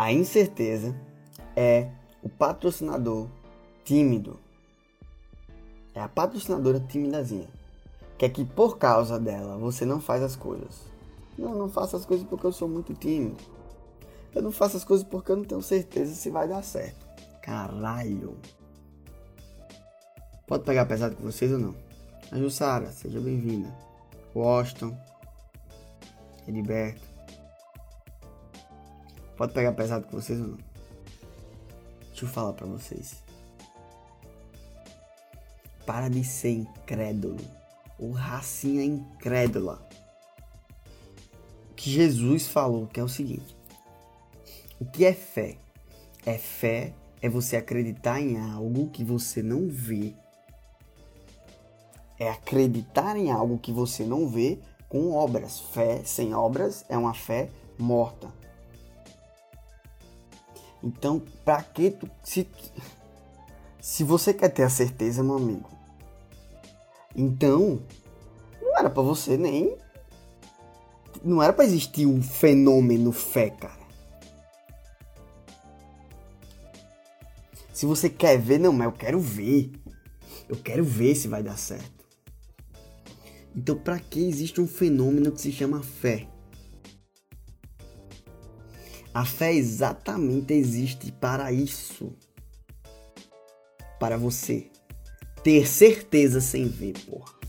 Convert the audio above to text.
A incerteza é o patrocinador tímido. É a patrocinadora timidazinha. Que é que por causa dela você não faz as coisas. Não, não faço as coisas porque eu sou muito tímido. Eu não faço as coisas porque eu não tenho certeza se vai dar certo. Caralho. Pode pegar pesado com vocês ou não? A Jussara, seja bem-vinda. Washington. Edberto. Pode pegar pesado com vocês ou não? Deixa eu falar pra vocês. Para de ser incrédulo. Ou racinha incrédula. O que Jesus falou que é o seguinte. O que é fé? É fé é você acreditar em algo que você não vê. É acreditar em algo que você não vê com obras. Fé sem obras é uma fé morta. Então, para que tu se se você quer ter a certeza, meu amigo, então não era para você nem não era para existir um fenômeno fé, cara. Se você quer ver, não, mas eu quero ver. Eu quero ver se vai dar certo. Então, para que existe um fenômeno que se chama fé? A fé exatamente existe para isso. Para você ter certeza sem ver, porra.